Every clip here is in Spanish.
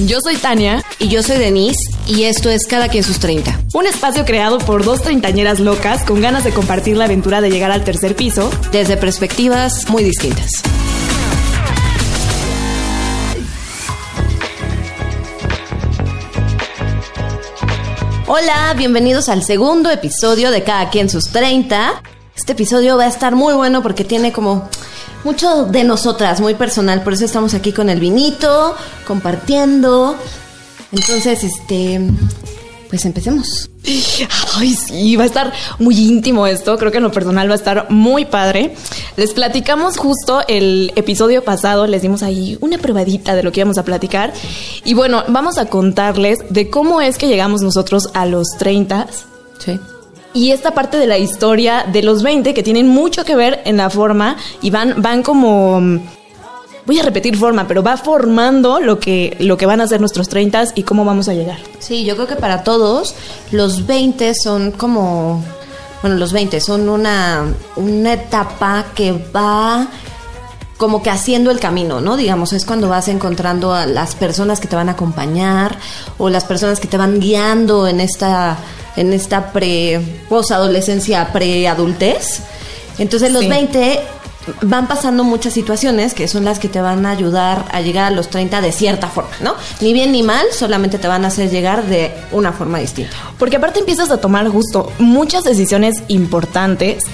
Yo soy Tania. Y yo soy Denise. Y esto es Cada quien sus 30. Un espacio creado por dos treintañeras locas con ganas de compartir la aventura de llegar al tercer piso. Desde perspectivas muy distintas. Hola, bienvenidos al segundo episodio de Cada quien sus 30. Este episodio va a estar muy bueno porque tiene como mucho de nosotras, muy personal. Por eso estamos aquí con el vinito, compartiendo. Entonces, este, pues empecemos. Ay, sí, va a estar muy íntimo esto. Creo que en lo personal va a estar muy padre. Les platicamos justo el episodio pasado, les dimos ahí una probadita de lo que íbamos a platicar. Y bueno, vamos a contarles de cómo es que llegamos nosotros a los 30. Sí. Y esta parte de la historia de los 20 que tienen mucho que ver en la forma y van, van como voy a repetir forma, pero va formando lo que, lo que van a ser nuestros 30 y cómo vamos a llegar. Sí, yo creo que para todos los 20 son como, bueno, los 20 son una, una etapa que va como que haciendo el camino, ¿no? Digamos, es cuando vas encontrando a las personas que te van a acompañar o las personas que te van guiando en esta en esta pre posadolescencia, preadultez. Entonces los 20 van pasando muchas situaciones que son las que te van a ayudar a llegar a los 30 de cierta forma, ¿no? Ni bien ni mal, solamente te van a hacer llegar de una forma distinta. Porque aparte empiezas a tomar justo muchas decisiones importantes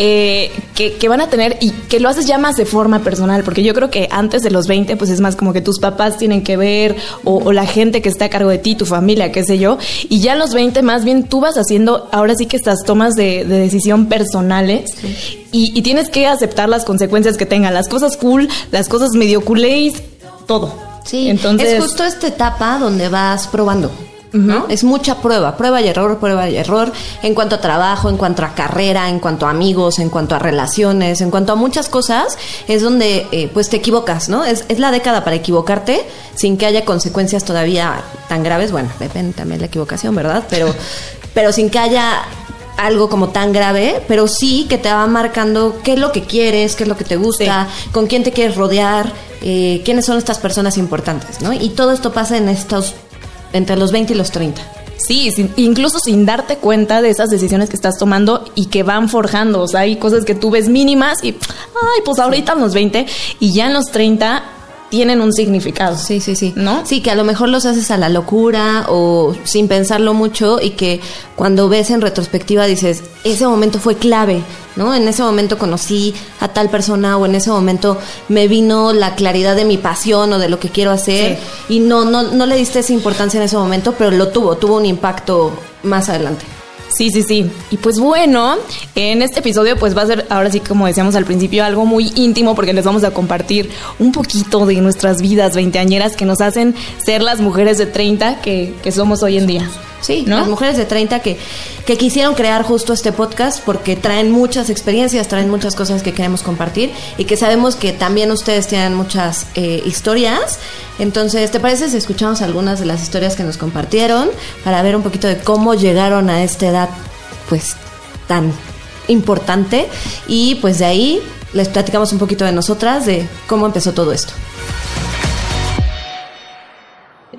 eh, que, van a tener y que lo haces ya más de forma personal, porque yo creo que antes de los 20, pues es más como que tus papás tienen que ver, o, la gente que está a cargo de ti, tu familia, qué sé yo, y ya a los 20 más bien tú vas haciendo, ahora sí que estas tomas de, decisión personales, y, tienes que aceptar las consecuencias que tengan, las cosas cool, las cosas medio culés, todo. Sí, entonces es justo esta etapa donde vas probando. ¿No? Es mucha prueba, prueba y error, prueba y error, en cuanto a trabajo, en cuanto a carrera, en cuanto a amigos, en cuanto a relaciones, en cuanto a muchas cosas, es donde eh, pues te equivocas, ¿no? Es, es la década para equivocarte sin que haya consecuencias todavía tan graves, bueno, depende también de la equivocación, ¿verdad? Pero, pero sin que haya algo como tan grave, pero sí que te va marcando qué es lo que quieres, qué es lo que te gusta, con quién te quieres rodear, eh, quiénes son estas personas importantes, ¿no? Y todo esto pasa en estos entre los 20 y los 30. Sí, incluso sin darte cuenta de esas decisiones que estás tomando y que van forjando. O sea, hay cosas que tú ves mínimas y, ay, pues ahorita en los 20 y ya en los 30 tienen un significado. Sí, sí, sí. ¿No? Sí, que a lo mejor los haces a la locura o sin pensarlo mucho y que cuando ves en retrospectiva dices, ese momento fue clave, ¿no? En ese momento conocí a tal persona o en ese momento me vino la claridad de mi pasión o de lo que quiero hacer y no, no, no le diste esa importancia en ese momento, pero lo tuvo, tuvo un impacto más adelante. Sí, sí, sí. Y pues bueno, en este episodio pues va a ser ahora sí como decíamos al principio algo muy íntimo porque les vamos a compartir un poquito de nuestras vidas veinteañeras que nos hacen ser las mujeres de 30 que, que somos hoy en día. Sí, las mujeres de 30 que, que quisieron crear justo este podcast porque traen muchas experiencias, traen muchas cosas que queremos compartir y que sabemos que también ustedes tienen muchas eh, historias. Entonces, ¿te parece si escuchamos algunas de las historias que nos compartieron para ver un poquito de cómo llegaron a esta edad pues tan importante? Y pues de ahí les platicamos un poquito de nosotras, de cómo empezó todo esto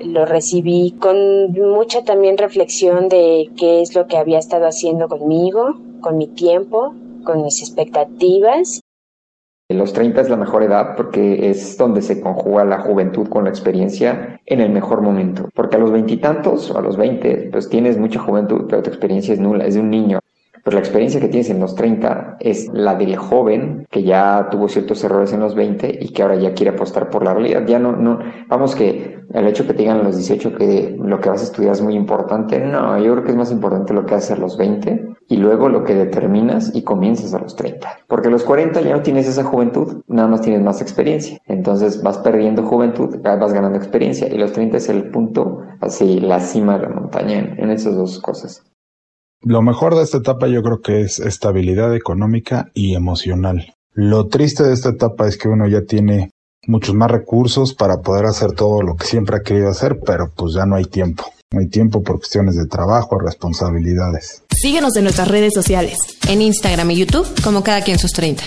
lo recibí con mucha también reflexión de qué es lo que había estado haciendo conmigo, con mi tiempo, con mis expectativas. Los 30 es la mejor edad porque es donde se conjuga la juventud con la experiencia en el mejor momento. Porque a los veintitantos o a los veinte, pues tienes mucha juventud, pero tu experiencia es nula, es de un niño. Pero la experiencia que tienes en los 30 es la del joven que ya tuvo ciertos errores en los 20 y que ahora ya quiere apostar por la realidad. Ya no, no, vamos que el hecho que te digan a los 18 que lo que vas a estudiar es muy importante, no, yo creo que es más importante lo que haces a los 20 y luego lo que determinas y comienzas a los 30. Porque a los 40 ya no tienes esa juventud, nada más tienes más experiencia. Entonces vas perdiendo juventud, vas ganando experiencia y los 30 es el punto, así la cima de la montaña en, en esas dos cosas. Lo mejor de esta etapa yo creo que es estabilidad económica y emocional. Lo triste de esta etapa es que uno ya tiene muchos más recursos para poder hacer todo lo que siempre ha querido hacer, pero pues ya no hay tiempo. No hay tiempo por cuestiones de trabajo, responsabilidades. Síguenos en nuestras redes sociales. En Instagram y YouTube como cada quien sus 30.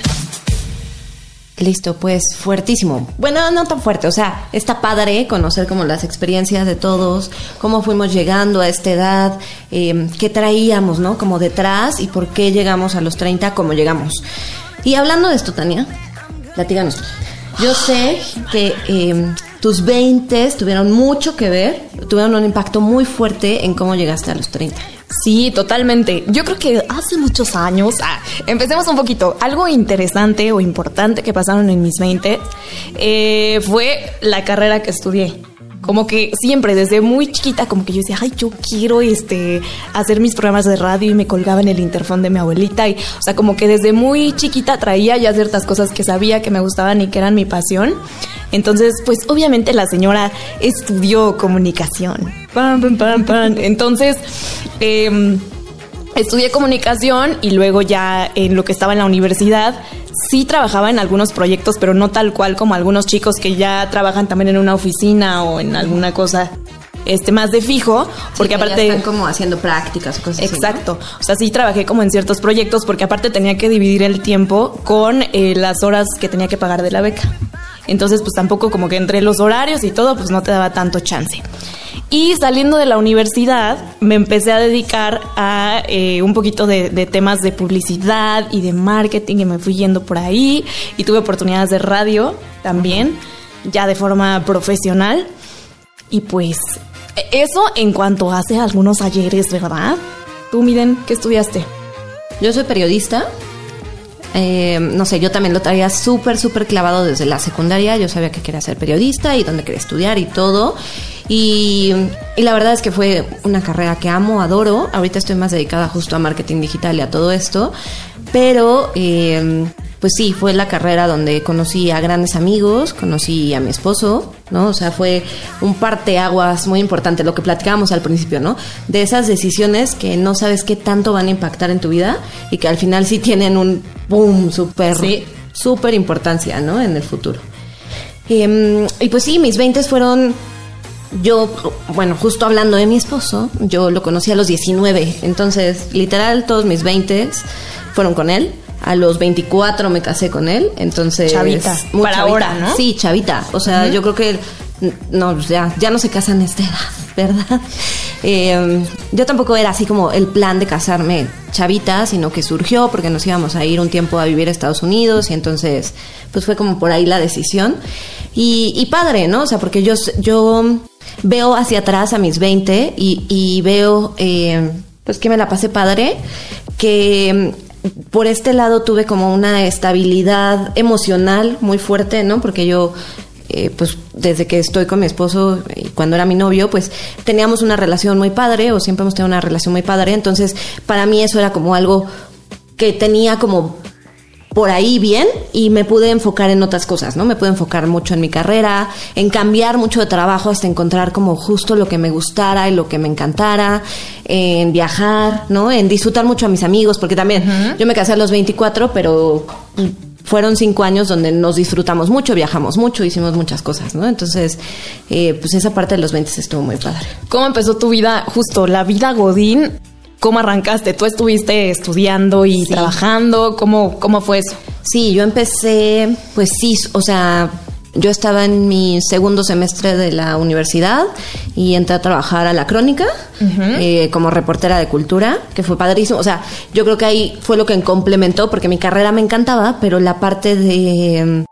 Listo, pues fuertísimo. Bueno, no tan fuerte, o sea, está padre conocer como las experiencias de todos, cómo fuimos llegando a esta edad, eh, qué traíamos, ¿no? Como detrás y por qué llegamos a los 30 como llegamos. Y hablando de esto, Tania, platíganos. Yo sé que eh, tus 20 tuvieron mucho que ver, tuvieron un impacto muy fuerte en cómo llegaste a los 30. Sí, totalmente. Yo creo que hace muchos años, ah, empecemos un poquito, algo interesante o importante que pasaron en mis 20 eh, fue la carrera que estudié. Como que siempre, desde muy chiquita, como que yo decía, ay, yo quiero este, hacer mis programas de radio y me colgaba en el interfón de mi abuelita. Y, o sea, como que desde muy chiquita traía ya ciertas cosas que sabía que me gustaban y que eran mi pasión. Entonces, pues obviamente la señora estudió comunicación. Entonces, eh, estudié comunicación y luego ya en lo que estaba en la universidad sí trabajaba en algunos proyectos, pero no tal cual como algunos chicos que ya trabajan también en una oficina o en alguna cosa este más de fijo, porque aparte están como haciendo prácticas, cosas Exacto. O sea, sí trabajé como en ciertos proyectos porque aparte tenía que dividir el tiempo con eh, las horas que tenía que pagar de la beca. Entonces, pues tampoco como que entre los horarios y todo, pues no te daba tanto chance. Y saliendo de la universidad, me empecé a dedicar a eh, un poquito de, temas de publicidad y de marketing y me fui yendo por ahí y tuve oportunidades de radio también, ya de forma profesional. Y pues eso en cuanto hace algunos ayeres, ¿verdad? Tú, Miden, ¿qué estudiaste? Yo soy periodista. Eh, no sé, yo también lo traía súper, súper clavado desde la secundaria. Yo sabía que quería ser periodista y dónde quería estudiar y todo. Y, la verdad es que fue una carrera que amo, adoro. Ahorita estoy más dedicada justo a marketing digital y a todo esto. Pero, eh, pues sí, fue la carrera donde conocí a grandes amigos, conocí a mi esposo, ¿no? O sea, fue un parteaguas muy importante, lo que platicábamos al principio, ¿no? De esas decisiones que no sabes qué tanto van a impactar en tu vida y que al final sí tienen un boom súper, súper importancia, ¿no? En el futuro. Em, y pues sí, mis 20 fueron yo, bueno, justo hablando de mi esposo, yo lo conocí a los 19, entonces literal todos mis 20 fueron con él. A los 24 me casé con él, entonces... Chavita, para ahora, ¿no? Sí, chavita. O sea, yo creo que no, ya, ya no se casan a esta edad, ¿verdad? Eh, yo tampoco era así como el plan de casarme chavita, sino que surgió porque nos íbamos a ir un tiempo a vivir a Estados Unidos y entonces pues fue como por ahí la decisión. Y, padre, ¿no? O sea, porque yo, yo veo hacia atrás a mis 20 y, veo, eh, pues que me la pasé padre, que por este lado tuve como una estabilidad emocional muy fuerte, ¿no? Porque yo eh, pues desde que estoy con mi esposo y cuando era mi novio, pues teníamos una relación muy padre o siempre hemos tenido una relación muy padre. Entonces, para mí eso era como algo que tenía como por ahí bien y me pude enfocar en otras cosas, ¿no? Me pude enfocar mucho en mi carrera, en cambiar mucho de trabajo hasta encontrar como justo lo que me gustara y lo que me encantara, en viajar, ¿no? En disfrutar mucho a mis amigos, porque también yo me casé a los 24, pero fueron cinco años donde nos disfrutamos mucho, viajamos mucho, hicimos muchas cosas, ¿no? Entonces, eh, pues esa parte de los 20 estuvo muy padre. ¿Cómo empezó tu vida, justo la vida Godín? ¿Cómo arrancaste? ¿Tú estuviste estudiando y trabajando? ¿Cómo, ¿Cómo fue eso? Sí, yo empecé, pues sí, o sea, yo estaba en mi segundo semestre de la universidad y entré a trabajar a la crónica eh, como reportera de cultura, que fue padrísimo. O sea, yo creo que ahí fue lo que complementó, porque mi carrera me encantaba, pero la parte de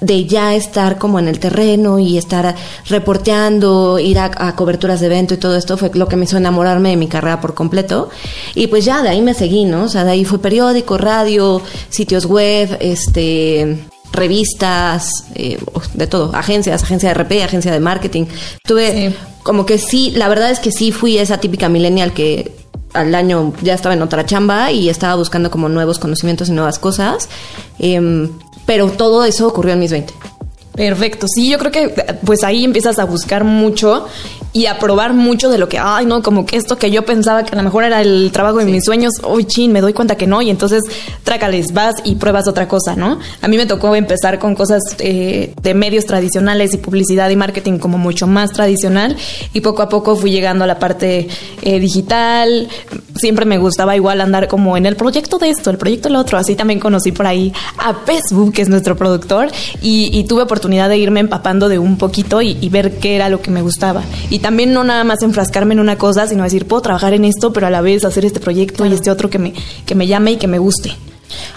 de ya estar como en el terreno y estar reporteando, ir a, coberturas de evento y todo esto fue lo que me hizo enamorarme de mi carrera por completo. Y pues ya de ahí me seguí, ¿no? O sea, de ahí fue periódico, radio, sitios web, este revistas, eh, de todo, agencias, agencia de RP, agencia de marketing. Tuve como que sí, la verdad es que sí fui esa típica millennial que al año ya estaba en otra chamba y estaba buscando como nuevos conocimientos y nuevas cosas. Em, pero todo eso ocurrió en mis 20. Perfecto, sí, yo creo que pues ahí empiezas a buscar mucho y a probar mucho de lo que, ay, no, como que esto que yo pensaba que a lo mejor era el trabajo de mis sueños, uy, chin, me doy cuenta que no, y entonces trácales, vas y pruebas otra cosa, ¿no? A mí me tocó empezar con cosas eh, de medios tradicionales y publicidad y marketing como mucho más tradicional, y poco a poco fui llegando a la parte eh, digital, siempre me gustaba igual andar como en el proyecto de esto, el proyecto del otro, así también conocí por ahí a Facebook, que es nuestro productor, y, tuve oportunidad de irme empapando de un poquito y, y ver qué era lo que me gustaba. Y también no nada más enfrascarme en una cosa, sino decir, puedo trabajar en esto, pero a la vez hacer este proyecto y este otro que me, que me llame y que me guste.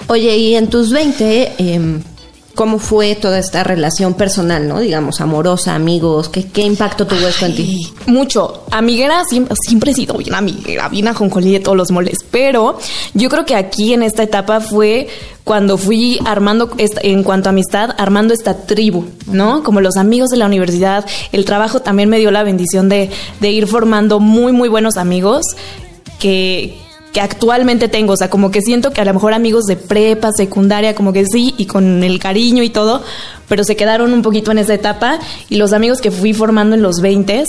Oye, y en tus 20, em, ¿cómo fue toda esta relación personal, no? Digamos, amorosa, amigos, ¿qué, qué impacto tuvo esto en ti? Mucho. Amiguera siempre, siempre he sido bien amiguera, bien ajonjolí de todos los moles, pero yo creo que aquí en esta etapa fue cuando fui armando, en cuanto a amistad, armando esta tribu, ¿no? Como los amigos de la universidad, el trabajo también me dio la bendición de, de ir formando muy, muy buenos amigos que, que actualmente tengo, o sea, como que siento que a lo mejor amigos de prepa, secundaria, como que sí, y con el cariño y todo, pero se quedaron un poquito en esa etapa y los amigos que fui formando en los 20,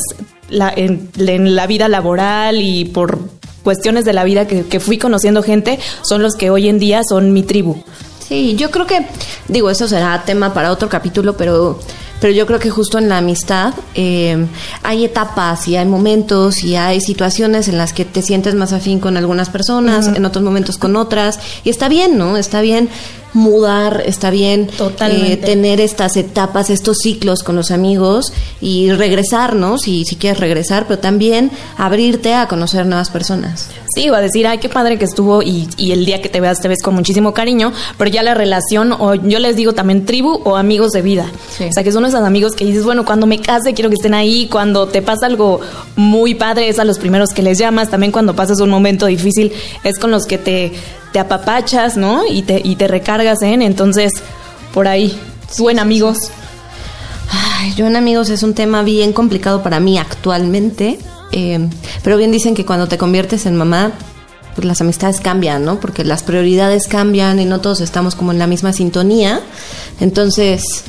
la, en, en la vida laboral y por cuestiones de la vida que, fui conociendo gente son los que hoy en día son mi tribu. Sí, yo creo que, digo, eso será tema para otro capítulo, pero, pero yo creo que justo en la amistad eh, hay etapas y hay momentos y hay situaciones en las que te sientes más afín con algunas personas, en otros momentos con otras, y está bien, ¿no? Está bien mudar, está bien eh, tener estas etapas, estos ciclos con los amigos y regresarnos, y si quieres regresar, pero también abrirte a conocer nuevas personas. Sí, va a decir, ay, qué padre que estuvo y, y, el día que te veas te ves con muchísimo cariño, pero ya la relación, o yo les digo también tribu o amigos de vida. O sea, que son esos amigos que dices, bueno, cuando me case quiero que estén ahí, cuando te pasa algo muy padre es a los primeros que les llamas, también cuando pasas un momento difícil es con los que te te apapachas, ¿no? Y te, y te recargas en, entonces, por ahí, buen amigos. Ay, yo en amigos es un tema bien complicado para mí actualmente, eh, pero bien dicen que cuando te conviertes en mamá, pues las amistades cambian, ¿no? Porque las prioridades cambian y no todos estamos como en la misma sintonía. Entonces,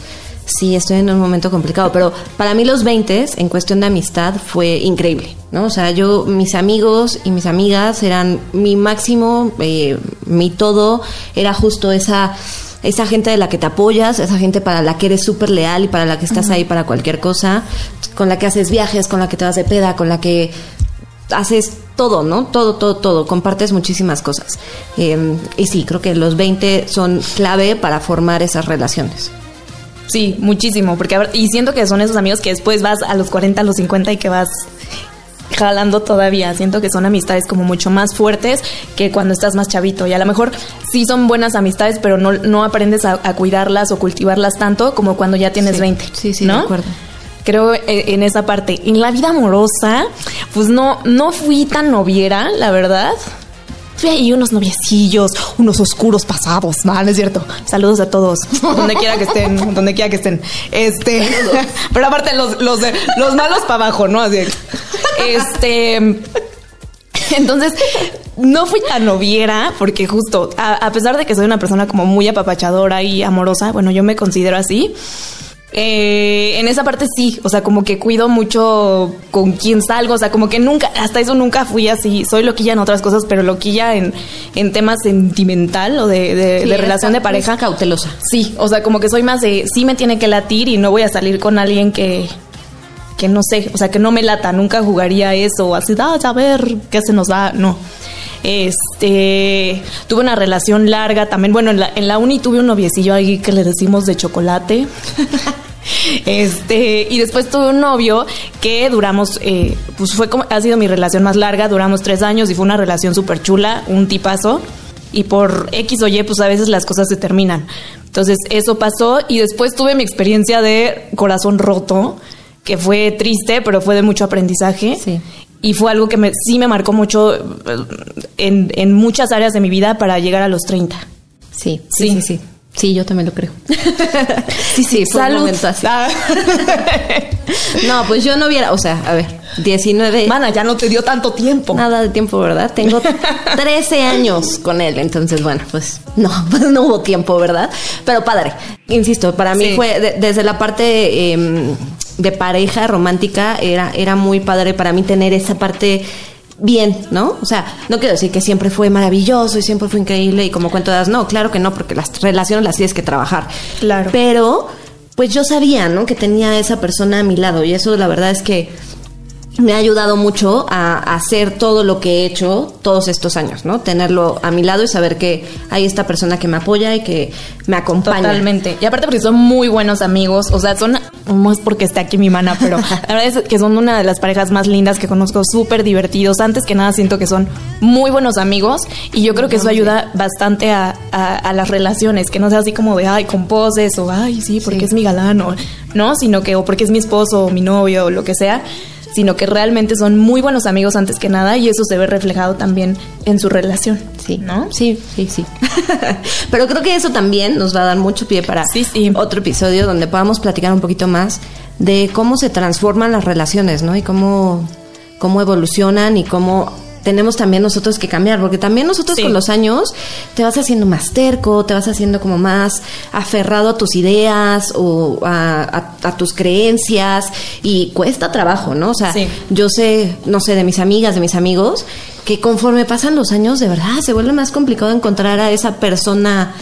sí, estoy en un momento complicado, pero para mí los 20 en cuestión de amistad fue increíble, ¿no? O sea, yo, mis amigos y mis amigas eran mi máximo, eh, mi todo, era justo esa esa gente de la que te apoyas, esa gente para la que eres súper leal y para la que estás ahí para cualquier cosa, con la que haces viajes, con la que te vas de peda, con la que haces todo, ¿no? Todo, todo, todo. Compartes muchísimas cosas. Eh, y sí, creo que los 20 son clave para formar esas relaciones. Sí, muchísimo, porque y siento que son esos amigos que después vas a los 40, a los 50 y que vas jalando todavía. Siento que son amistades como mucho más fuertes que cuando estás más chavito. Y a lo mejor sí son buenas amistades, pero no, no aprendes a, cuidarlas o cultivarlas tanto como cuando ya tienes 20. Sí, sí, ¿no? de acuerdo. Creo eh, en esa parte. En la vida amorosa, pues no, no fui tan noviera, la verdad y unos noviecillos, unos oscuros pasados. No, es cierto. Saludos a todos, donde quiera que estén, donde quiera que estén. Este, pero aparte los, los, los malos para abajo, ¿no? Así. Este. Entonces, no fui tan noviera, porque justo, a pesar de que soy una persona como muy apapachadora y amorosa, bueno, yo me considero así. Eh, en esa parte sí, o sea, como que cuido mucho con quién salgo, o sea, como que nunca, hasta eso nunca fui así. Soy loquilla en otras cosas, pero loquilla en, en temas sentimental o de, de, relación de pareja. Cautelosa. Sí, o sea, como que soy más de sí me tiene que latir y no voy a salir con alguien que, que no sé, o sea, que no me lata, nunca jugaría eso, así, ah, a ver qué se nos da, no. Este, tuve una relación larga también. Bueno, en la, en la uni tuve un noviecillo ahí que le decimos de chocolate. Este, y después tuve un novio que duramos, eh, pues fue como, ha sido mi relación más larga, duramos tres años y fue una relación súper chula, un tipazo. Y por X o Y, pues a veces las cosas se terminan. Entonces, eso pasó y después tuve mi experiencia de corazón roto, que fue triste, pero fue de mucho aprendizaje. Sí y fue algo que me, sí me marcó mucho eh, en, en, muchas áreas de mi vida para llegar a los 30. Sí, sí, sí, sí. sí. yo también lo creo. sí, sí, fue un momento así. Ah. no, pues yo no hubiera, o sea, a ver, 19. Mana, ya no te dio tanto tiempo. Nada de tiempo, ¿verdad? Tengo 13 años con él, entonces, bueno, pues no, pues no hubo tiempo, ¿verdad? Pero padre, insisto, para mí fue desde la parte... Eh, de pareja romántica era, era muy padre para mí tener esa parte bien, ¿no? O sea, no quiero decir que siempre fue maravilloso y siempre fue increíble y como cuento das, no, claro que no, porque las relaciones las tienes que trabajar. Claro. Pero, pues yo sabía, ¿no? Que tenía esa persona a mi lado y eso la verdad es que me ha ayudado mucho a, hacer todo lo que he hecho todos estos años, ¿no? Tenerlo a mi lado y saber que hay esta persona que me apoya y que me acompaña. Totalmente. Y aparte porque son muy buenos amigos, o sea, son, no es porque esté aquí mi mana, pero la verdad es que son una de las parejas más lindas que conozco, súper divertidos. Antes que nada siento que son muy buenos amigos y yo creo que eso ayuda bastante a, las relaciones, que no sea así como de, ay, con poses o, ay, sí, porque es mi galán o, no, sino que, o porque es mi esposo o mi novio o lo que sea sino que realmente son muy buenos amigos antes que nada y eso se ve reflejado también en su relación. Sí, ¿no? Sí, sí, sí. Pero creo que eso también nos va a dar mucho pie para otro episodio donde podamos platicar un poquito más de cómo se transforman las relaciones, ¿no? Y cómo, cómo evolucionan y cómo tenemos también nosotros que cambiar, porque también nosotros con los años te vas haciendo más terco, te vas haciendo como más aferrado a tus ideas o a, tus creencias y cuesta trabajo, ¿no? O sea, yo sé, no sé, de mis amigas, de mis amigos, que conforme pasan los años, de verdad, se vuelve más complicado encontrar a esa persona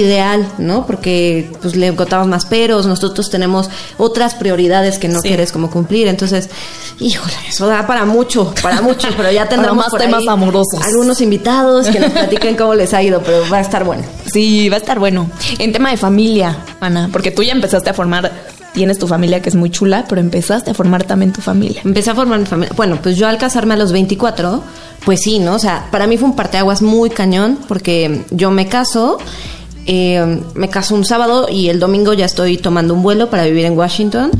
ideal, ¿no? Porque pues le encontramos más peros, nosotros tenemos otras prioridades que no quieres como cumplir, entonces, híjole, eso da para mucho, para mucho, pero ya tendremos más temas amorosos. Algunos invitados que nos platiquen cómo les ha ido, pero va a estar bueno. Sí, va a estar bueno. En tema de familia, Ana, porque tú ya empezaste a formar tienes tu familia que es muy chula, pero empezaste a formar también tu familia. Empecé a formar mi familia. Bueno, pues yo al casarme a los 24, pues sí, ¿no? O sea, para mí fue un parteaguas muy cañón porque yo me caso eh, me caso un sábado y el domingo ya estoy tomando un vuelo para vivir en Washington.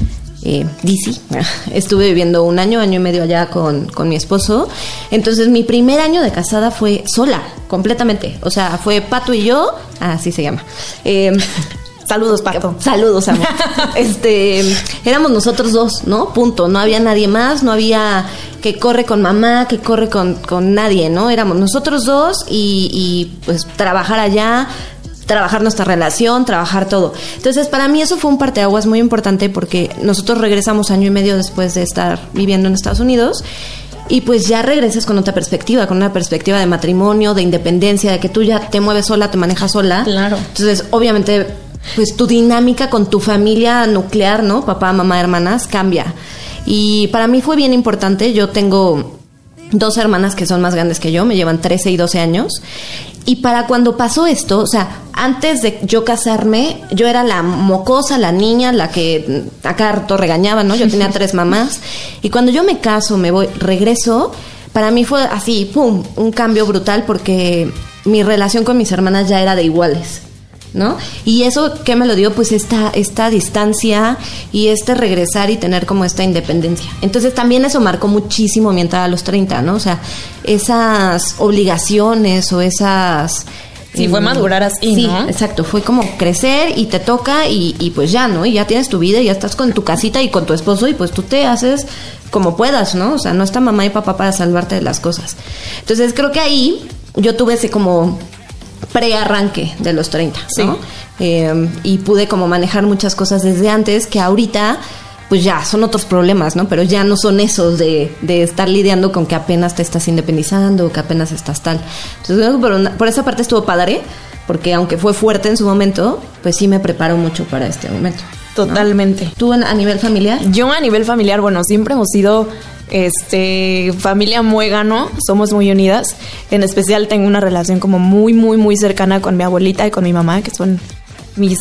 Eh, DC. Estuve viviendo un año, año y medio allá con, con, mi esposo. Entonces mi primer año de casada fue sola, completamente. O sea, fue Pato y yo, así se llama. Eh, saludos, Pato. Saludos, amor. este, éramos nosotros dos, ¿no? Punto. No había nadie más, no había que corre con mamá, que corre con, con nadie, ¿no? Éramos nosotros dos y, y pues trabajar allá, trabajar nuestra relación, trabajar todo. Entonces, para mí eso fue un parteaguas muy importante porque nosotros regresamos año y medio después de estar viviendo en Estados Unidos y pues ya regresas con otra perspectiva, con una perspectiva de matrimonio, de independencia, de que tú ya te mueves sola, te manejas sola. Claro. Entonces, obviamente, pues tu dinámica con tu familia nuclear, ¿no? Papá, mamá, hermanas, cambia. Y para mí fue bien importante. Yo tengo dos hermanas que son más grandes que yo, me llevan 13 y 12 años. Y para cuando pasó esto, o sea, antes de yo casarme, yo era la mocosa, la niña, la que acá harto regañaba, ¿no? Yo tenía tres mamás. Y cuando yo me caso, me voy, regreso, para mí fue así, pum, un cambio brutal porque mi relación con mis hermanas ya era de iguales. ¿No? Y eso, ¿qué me lo dio? Pues esta, esta distancia y este regresar y tener como esta independencia. Entonces también eso marcó muchísimo mi entrada a los 30, ¿no? O sea, esas obligaciones o esas... Sí, fue mm, madurar así, sí, exacto. Fue como crecer y te toca y, y, pues ya, ¿no? Y ya tienes tu vida y ya estás con tu casita y con tu esposo y pues tú te haces como puedas, ¿no? O sea, no está mamá y papá para salvarte de las cosas. Entonces creo que ahí yo tuve ese como pre-arranque de los 30, ¿no? Eh, y pude como manejar muchas cosas desde antes que ahorita pues ya son otros problemas, ¿no? Pero ya no son esos de, de estar lidiando con que apenas te estás independizando, que apenas estás tal. Entonces, por, por esa parte estuvo padre, porque aunque fue fuerte en su momento, pues sí me preparo mucho para este momento. Totalmente. ¿Tú a nivel familiar? Yo a nivel familiar, bueno, siempre hemos sido este familia muégano, somos muy unidas. En especial tengo una relación como muy, muy, muy cercana con mi abuelita y con mi mamá, que son mis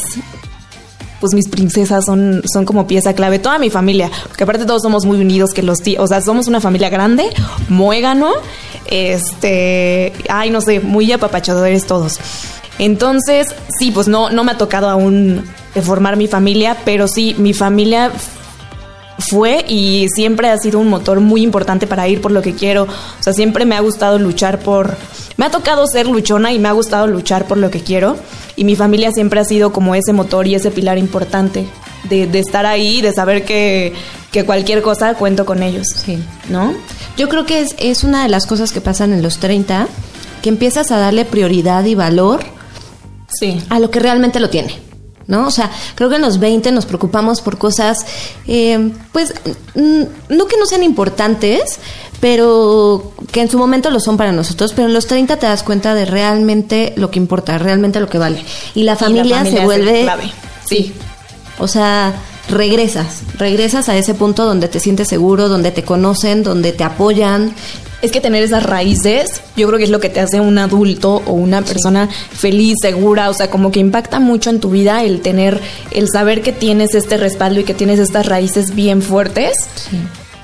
pues mis princesas son, son como pieza clave, toda mi familia, porque aparte todos somos muy unidos, que los tíos, o sea, somos una familia grande, muégano, este, ay, no sé, muy apapachadores todos. Entonces, sí, pues no, no me ha tocado aún formar mi familia, pero sí, mi familia fue y siempre ha sido un motor muy importante para ir por lo que quiero. O sea, siempre me ha gustado luchar por... Me ha tocado ser luchona y me ha gustado luchar por lo que quiero. Y mi familia siempre ha sido como ese motor y ese pilar importante de, de estar ahí, de saber que, que, cualquier cosa cuento con ellos. Sí. ¿No? Yo creo que es, es una de las cosas que pasan en los 30, que empiezas a darle prioridad y valor sí. a lo que realmente lo tiene. ¿No? O sea, creo que en los 20 nos preocupamos por cosas, eh, pues, no que no sean importantes, pero que en su momento lo son para nosotros, pero en los 30 te das cuenta de realmente lo que importa, realmente lo que vale. Y la familia, se vuelve... Sí. O sea, regresas, regresas a ese punto donde te sientes seguro, donde te conocen, donde te apoyan. Es que tener esas raíces, yo creo que es lo que te hace un adulto o una persona feliz, segura, o sea, como que impacta mucho en tu vida el tener, el saber que tienes este respaldo y que tienes estas raíces bien fuertes.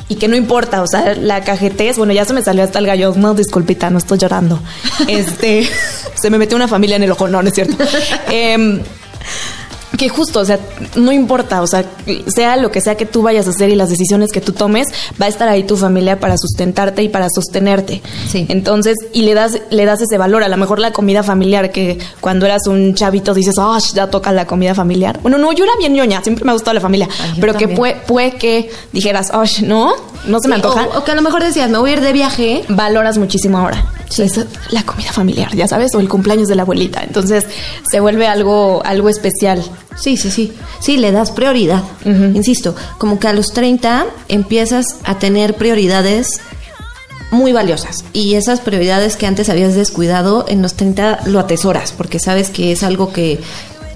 y que no importa, o sea, la cajetez, bueno, ya se me salió hasta el gallo, no, disculpita, no estoy llorando. Este, se me metió una familia en el ojo, no, no es cierto. Eh, que justo, o sea, no importa, o sea, sea lo que sea que tú vayas a hacer y las decisiones que tú tomes, va a estar ahí tu familia para sustentarte y para sostenerte. Sí. Entonces, y le das, le das ese valor. A lo mejor la comida familiar, que cuando eras un chavito dices, oh, ya toca la comida familiar. Bueno, no, yo era bien ñoña, siempre me ha gustado la familia, pero que puede, puede que dijeras, oh, no, no se me antoja. O, que a lo mejor decías, me voy a ir de viaje. Valoras muchísimo ahora. Sí. Es la comida familiar, ya sabes, o el cumpleaños de la abuelita. Entonces, se vuelve algo, algo especial. Sí, sí, sí. Sí, le das prioridad. Insisto, como que a los 30 empiezas a tener prioridades muy valiosas. Y esas prioridades que antes habías descuidado, en los 30 lo atesoras, porque sabes que es algo que,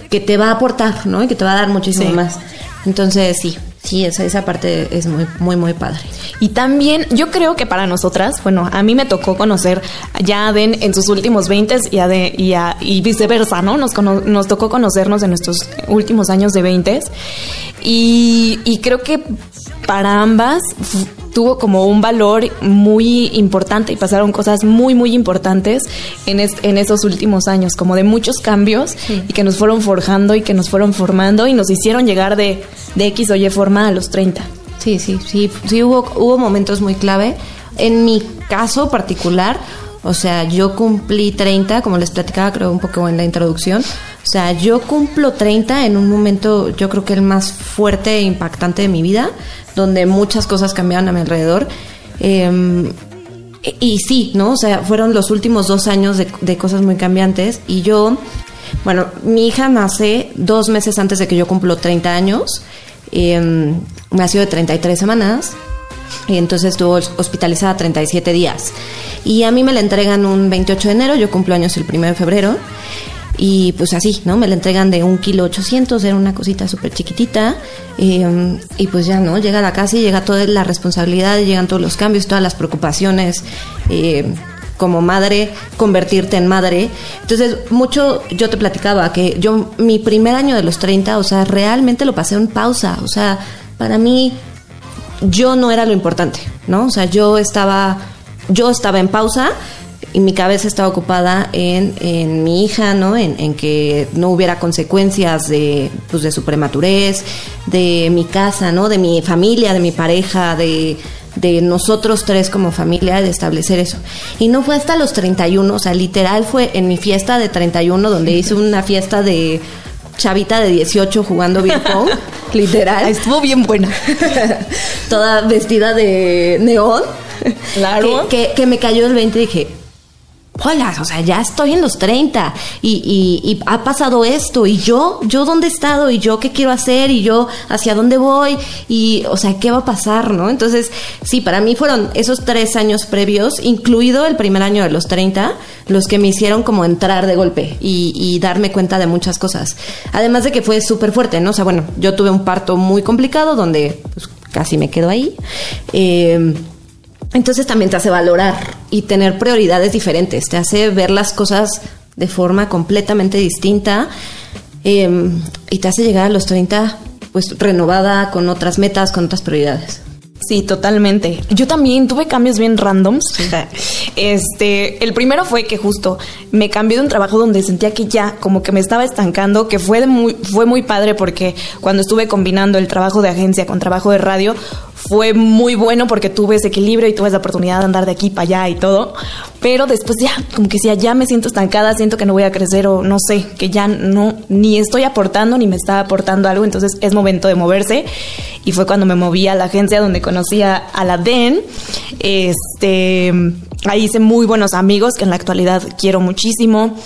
que te va a aportar, ¿no? Y que te va a dar muchísimo más. Entonces, sí, Sí, esa, esa parte es muy, muy, muy padre. Y también yo creo que para nosotras, bueno, a mí me tocó conocer ya a Den en sus últimos 20 y, y, y viceversa, ¿no? Nos, nos tocó conocernos en nuestros últimos años de 20 y, y creo que para ambas tuvo como un valor muy importante y pasaron cosas muy, muy importantes en, en esos últimos años, como de muchos cambios y que nos fueron forjando y que nos fueron formando y nos hicieron llegar de, de X o Y forma a los 30. Sí, sí, sí, sí hubo, hubo momentos muy clave. En mi caso particular, o sea, yo cumplí 30, como les platicaba creo un poco en la introducción. O sea, yo cumplo 30 en un momento, yo creo que el más fuerte e impactante de mi vida, donde muchas cosas cambiaron a mi alrededor. Em, y sí, ¿no? O sea, fueron los últimos dos años de, cosas muy cambiantes. Y yo, bueno, mi hija nace dos meses antes de que yo cumplo 30 años. Eh, nació de 33 semanas. Y entonces estuvo hospitalizada 37 días. Y a mí me la entregan un 28 de enero, yo cumplo años el 1 de febrero. Y pues así, ¿no? Me la entregan de un kilo 800, era una cosita súper chiquitita. Em, y pues ya, ¿no? Llega a la casa y llega toda la responsabilidad, llegan todos los cambios, todas las preocupaciones. Eh, como madre, convertirte en madre. Entonces, mucho yo te platicaba que yo, mi primer año de los 30, o sea, realmente lo pasé en pausa. O sea, para mí yo no era lo importante, ¿no? O sea, yo estaba, yo estaba en pausa y mi cabeza estaba ocupada en, en mi hija, ¿no? En, en, que no hubiera consecuencias de, pues, de su prematurez, de mi casa, ¿no? De mi familia, de mi pareja, de, de nosotros tres como familia, de establecer eso. Y no fue hasta los 31, o sea, literal fue en mi fiesta de 31, donde hice una fiesta de chavita de 18 jugando beer pong, literal. Estuvo bien buena. Toda vestida de neón. Claro. Que, que, me cayó el 20 y dije, hola, o sea, ya estoy en los 30 y, y, ha pasado esto y yo, yo dónde he estado y yo qué quiero hacer y yo hacia dónde voy y, o sea, qué va a pasar, ¿no? Entonces, sí, para mí fueron esos tres años previos, incluido el primer año de los 30, los que me hicieron como entrar de golpe y, y darme cuenta de muchas cosas. Además de que fue súper fuerte, ¿no? O sea, bueno, yo tuve un parto muy complicado donde pues, casi me quedo ahí. Eh, entonces también te hace valorar y tener prioridades diferentes, te hace ver las cosas de forma completamente distinta em, y te hace llegar a los 30 pues renovada con otras metas, con otras prioridades. Sí, totalmente. Yo también tuve cambios bien randoms. Este, el primero fue que justo me cambié de un trabajo donde sentía que ya como que me estaba estancando, que fue muy fue muy padre porque cuando estuve combinando el trabajo de agencia con trabajo de radio fue muy bueno porque tuve ese equilibrio y tuve esa oportunidad de andar de aquí para allá y todo. Pero después ya, como que si ya me siento estancada, siento que no voy a crecer o no sé, que ya no, ni estoy aportando ni me está aportando algo, entonces es momento de moverse. Y fue cuando me moví a la agencia donde conocí a, la DEN. Este, ahí hice muy buenos amigos que en la actualidad quiero muchísimo.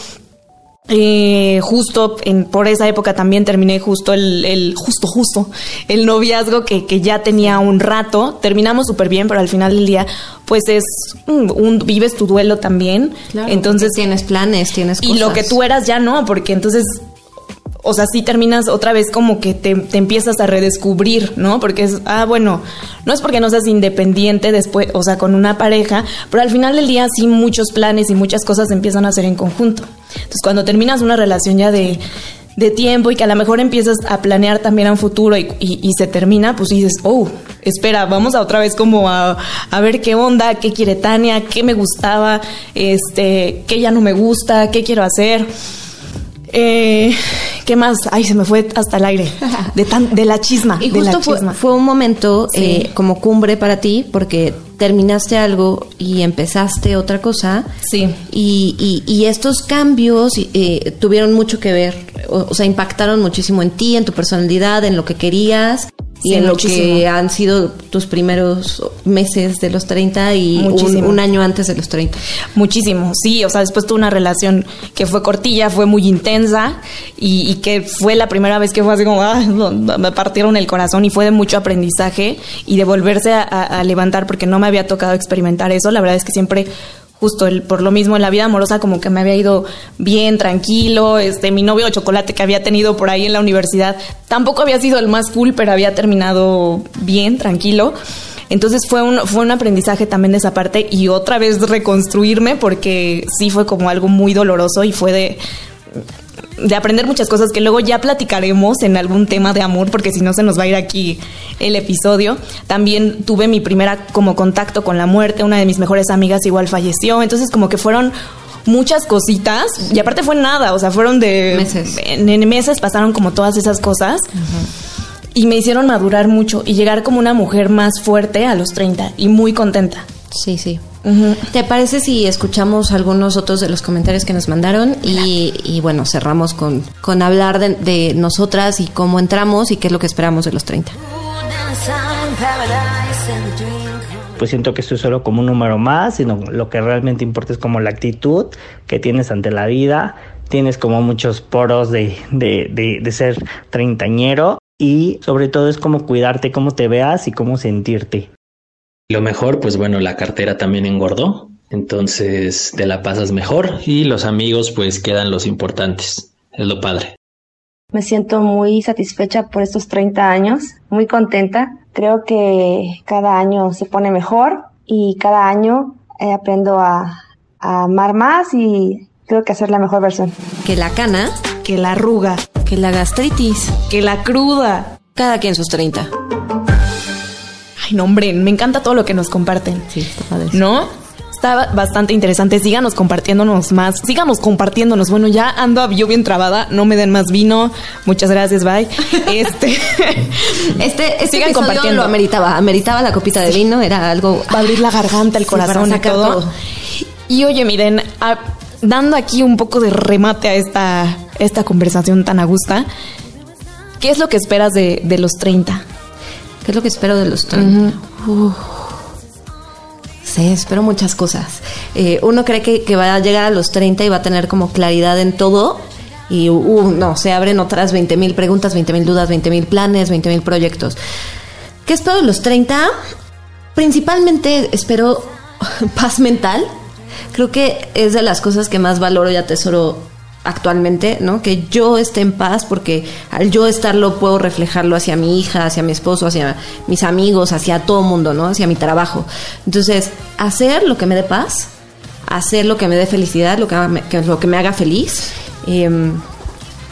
Eh, justo en, por esa época también terminé justo el, el justo, justo, el noviazgo que, que ya tenía un rato. Terminamos súper bien, pero al final del día, pues es un, vives tu duelo también. entonces tienes planes, tienes cosas. Y lo que tú eras ya no, porque entonces o sea, sí terminas otra vez como que te, te, empiezas a redescubrir, ¿no? Porque es, ah, bueno, no es porque no seas independiente después, o sea, con una pareja, pero al final del día sí muchos planes y muchas cosas empiezan a hacer en conjunto. Entonces, cuando terminas una relación ya de, de tiempo y que a lo mejor empiezas a planear también a un futuro y, y, se termina, pues dices, oh, espera, vamos a otra vez como a, a, ver qué onda, qué quiere Tania, qué me gustaba, este, qué ya no me gusta, qué quiero hacer. Eh, ¿Qué más? Ay, se me fue hasta el aire. De, tan, de la chisma. Y justo Fue, un momento eh, como cumbre para ti porque terminaste algo y empezaste otra cosa. Sí. Y, y, estos cambios eh, tuvieron mucho que ver, o, sea, impactaron muchísimo en ti, en tu personalidad, en lo que querías y en lo que han sido tus primeros meses de los 30 y un, año antes de los 30. Muchísimo, sí, o sea, después tuve una relación que fue cortilla, fue muy intensa y, que fue la primera vez que fue así como, ah, me partieron el corazón y fue de mucho aprendizaje y de volverse a levantar porque no me había tocado experimentar eso, la verdad es que siempre justo el, por lo mismo en la vida amorosa como que me había ido bien, tranquilo, este, mi novio de chocolate que había tenido por ahí en la universidad tampoco había sido el más cool, pero había terminado bien, tranquilo. Entonces fue un, fue un aprendizaje también de esa parte y otra vez reconstruirme porque sí fue como algo muy doloroso y fue de de aprender muchas cosas que luego ya platicaremos en algún tema de amor, porque si no se nos va a ir aquí el episodio. También tuve mi primera como contacto con la muerte, una de mis mejores amigas igual falleció, entonces como que fueron muchas cositas y aparte fue nada, o sea, fueron de meses. En, meses pasaron como todas esas cosas. Y me hicieron madurar mucho y llegar como una mujer más fuerte a los 30 y muy contenta. Sí, sí. ¿Te parece si escuchamos algunos otros de los comentarios que nos mandaron? Y, bueno, cerramos con, con hablar de, nosotras y cómo entramos y qué es lo que esperamos de los 30. Pues siento que estoy solo como un número más, sino lo que realmente importa es como la actitud que tienes ante la vida. Tienes como muchos poros de, de, de ser treintañero y sobre todo es como cuidarte, cómo te veas y cómo sentirte. Lo mejor, pues bueno, la cartera también engordó, entonces te la pasas mejor y los amigos pues quedan los importantes. Es lo padre. Me siento muy satisfecha por estos 30 años, muy contenta. Creo que cada año se pone mejor y cada año eh, aprendo a, a amar más y creo que hacer la mejor versión. Que la cana, que la arruga, que la gastritis, que la cruda. Cada quien sus 30 no, hombre, me encanta todo lo que nos comparten. Sí, está ¿No? Está bastante interesante. Síganos compartiéndonos más. Síganos compartiéndonos. Bueno, ya ando yo bien trabada. No me den más vino. Muchas gracias, bye. Este, este, este Sigan compartiendo. lo ameritaba. Ameritaba la copita de vino. Era algo. Va a abrir la garganta, el corazón y todo. Y oye, miren, dando aquí un poco de remate a esta, esta conversación tan a gusta, ¿qué es lo que esperas de, de los 30? ¿Qué es lo que espero de los 30? Sí, espero muchas cosas. Eh, uno cree que, va a llegar a los 30 y va a tener como claridad en todo. Y uh, no, se abren otras 20 mil preguntas, 20 mil dudas, 20 mil planes, 20 mil proyectos. ¿Qué espero de los 30? Principalmente espero paz mental. Creo que es de las cosas que más valoro y atesoro actualmente, ¿no? Que yo esté en paz porque al yo estarlo puedo reflejarlo hacia mi hija, hacia mi esposo, hacia mis amigos, hacia todo mundo, ¿no? Hacia mi trabajo. Entonces, hacer lo que me dé paz, hacer lo que me dé felicidad, lo que, me, lo que me haga feliz. Em,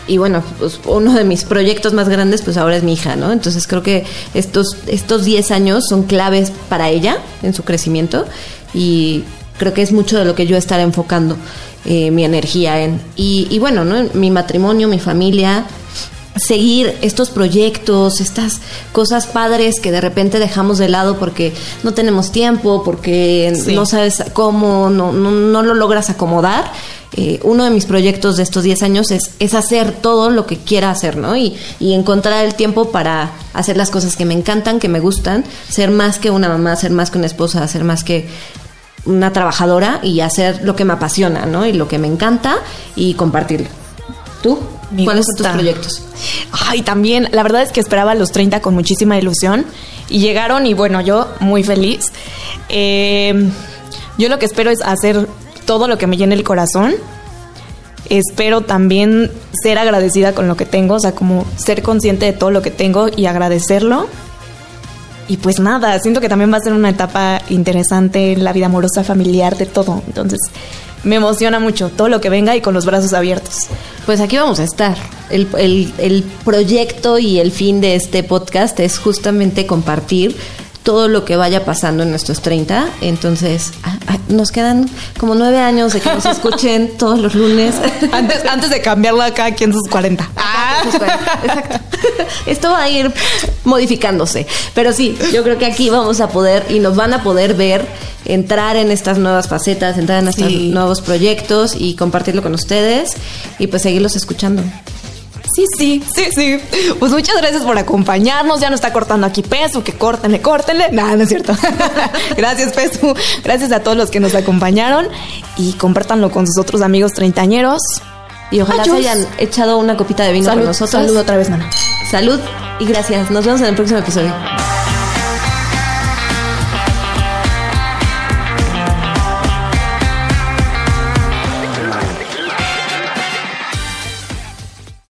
y bueno, pues uno de mis proyectos más grandes pues ahora es mi hija, ¿no? Entonces creo que estos estos 10 años son claves para ella en su crecimiento y creo que es mucho de lo que yo estaré enfocando. Eh, mi energía en. Y, bueno, ¿no? mi matrimonio, mi familia, seguir estos proyectos, estas cosas padres que de repente dejamos de lado porque no tenemos tiempo, porque no sabes cómo, no, no, lo logras acomodar. Eh, uno de mis proyectos de estos 10 años es, es hacer todo lo que quiera hacer, ¿no? Y, y encontrar el tiempo para hacer las cosas que me encantan, que me gustan, ser más que una mamá, ser más que una esposa, ser más que una trabajadora y hacer lo que me apasiona, ¿no? Y lo que me encanta y compartirlo. ¿Tú? ¿Cuáles son tus proyectos? Ay, también, la verdad es que esperaba los 30 con muchísima ilusión y llegaron y bueno, yo muy feliz. Eh, yo lo que espero es hacer todo lo que me llene el corazón. Espero también ser agradecida con lo que tengo, o sea, como ser consciente de todo lo que tengo y agradecerlo. Y pues nada, siento que también va a ser una etapa interesante en la vida amorosa, familiar, de todo. Entonces, me emociona mucho todo lo que venga y con los brazos abiertos. Pues aquí vamos a estar. El, el proyecto y el fin de este podcast es justamente compartir todo lo que vaya pasando en nuestros 30. Entonces, ah, ah, nos quedan como nueve años de que nos escuchen todos los lunes. Antes, antes de cambiarlo acá aquí en sus 40. Ah. Exacto. Esto va a ir modificándose. Pero sí, yo creo que aquí vamos a poder y nos van a poder ver entrar en estas nuevas facetas, entrar en estos nuevos proyectos y compartirlo con ustedes y pues seguirlos escuchando. Sí, sí, sí, sí. Pues muchas gracias por acompañarnos. Ya nos está cortando aquí Pesu, que córtenle, córtenle. Nada, no es cierto. gracias, Pesu. Gracias a todos los que nos acompañaron y compártanlo con sus otros amigos treintañeros. Y ojalá se hayan echado una copita de vino con nosotros. Salud otra vez, mana. Salud y gracias. Nos vemos en el próximo episodio.